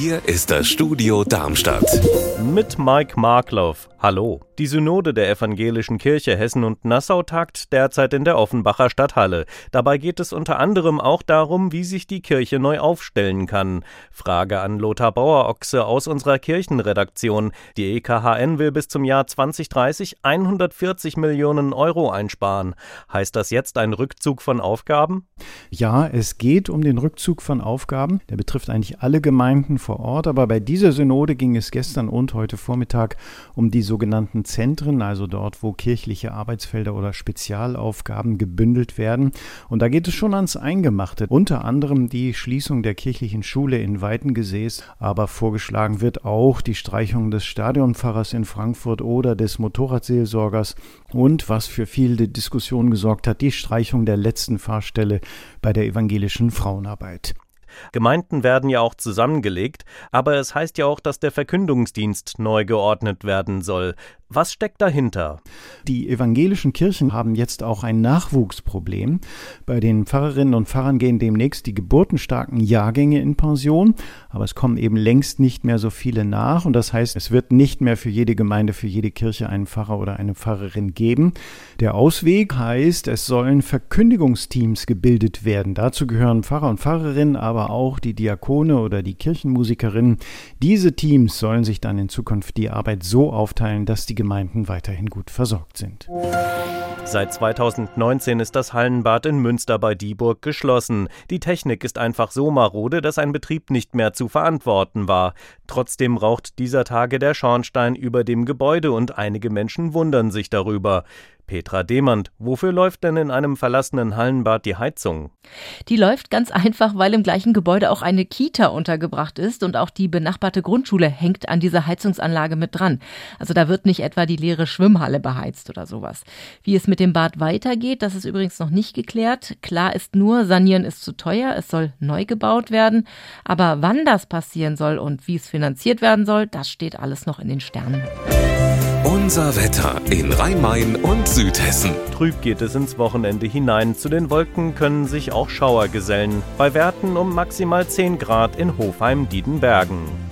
Hier ist das Studio Darmstadt. Mit Mike Markloff. Hallo. Die Synode der Evangelischen Kirche Hessen und Nassau tagt derzeit in der Offenbacher Stadthalle. Dabei geht es unter anderem auch darum, wie sich die Kirche neu aufstellen kann. Frage an Lothar Bauer-Ochse aus unserer Kirchenredaktion. Die EKHN will bis zum Jahr 2030 140 Millionen Euro einsparen. Heißt das jetzt ein Rückzug von Aufgaben? Ja, es geht um den Rückzug von Aufgaben. Der betrifft eigentlich alle Gemeinden vor Ort, aber bei dieser Synode ging es gestern und heute Vormittag um die sogenannten Zentren, also dort, wo kirchliche Arbeitsfelder oder Spezialaufgaben gebündelt werden. Und da geht es schon ans Eingemachte. Unter anderem die Schließung der kirchlichen Schule in Weidengesäß, aber vorgeschlagen wird auch die Streichung des Stadionpfarrers in Frankfurt oder des Motorradseelsorgers und was für viele Diskussionen gesorgt hat, die Streichung der letzten Fahrstelle bei der evangelischen Frauenarbeit. Gemeinden werden ja auch zusammengelegt, aber es heißt ja auch, dass der Verkündungsdienst neu geordnet werden soll. Was steckt dahinter? Die evangelischen Kirchen haben jetzt auch ein Nachwuchsproblem. Bei den Pfarrerinnen und Pfarrern gehen demnächst die geburtenstarken Jahrgänge in Pension, aber es kommen eben längst nicht mehr so viele nach und das heißt, es wird nicht mehr für jede Gemeinde, für jede Kirche einen Pfarrer oder eine Pfarrerin geben. Der Ausweg heißt, es sollen Verkündigungsteams gebildet werden. Dazu gehören Pfarrer und Pfarrerinnen, aber auch die Diakone oder die Kirchenmusikerinnen. Diese Teams sollen sich dann in Zukunft die Arbeit so aufteilen, dass die Gemeinden weiterhin gut versorgt sind. Seit 2019 ist das Hallenbad in Münster bei Dieburg geschlossen. Die Technik ist einfach so marode, dass ein Betrieb nicht mehr zu verantworten war. Trotzdem raucht dieser Tage der Schornstein über dem Gebäude und einige Menschen wundern sich darüber. Petra Demand, wofür läuft denn in einem verlassenen Hallenbad die Heizung? Die läuft ganz einfach, weil im gleichen Gebäude auch eine Kita untergebracht ist und auch die benachbarte Grundschule hängt an dieser Heizungsanlage mit dran. Also da wird nicht etwa die leere Schwimmhalle beheizt oder sowas. Wie es mit dem Bad weitergeht, das ist übrigens noch nicht geklärt. Klar ist nur, sanieren ist zu teuer, es soll neu gebaut werden. Aber wann das passieren soll und wie es finanziert werden soll, das steht alles noch in den Sternen. Unser Wetter in Rhein-Main und Südhessen. Trüb geht es ins Wochenende hinein. Zu den Wolken können sich auch Schauer gesellen. Bei Werten um maximal 10 Grad in Hofheim-Diedenbergen.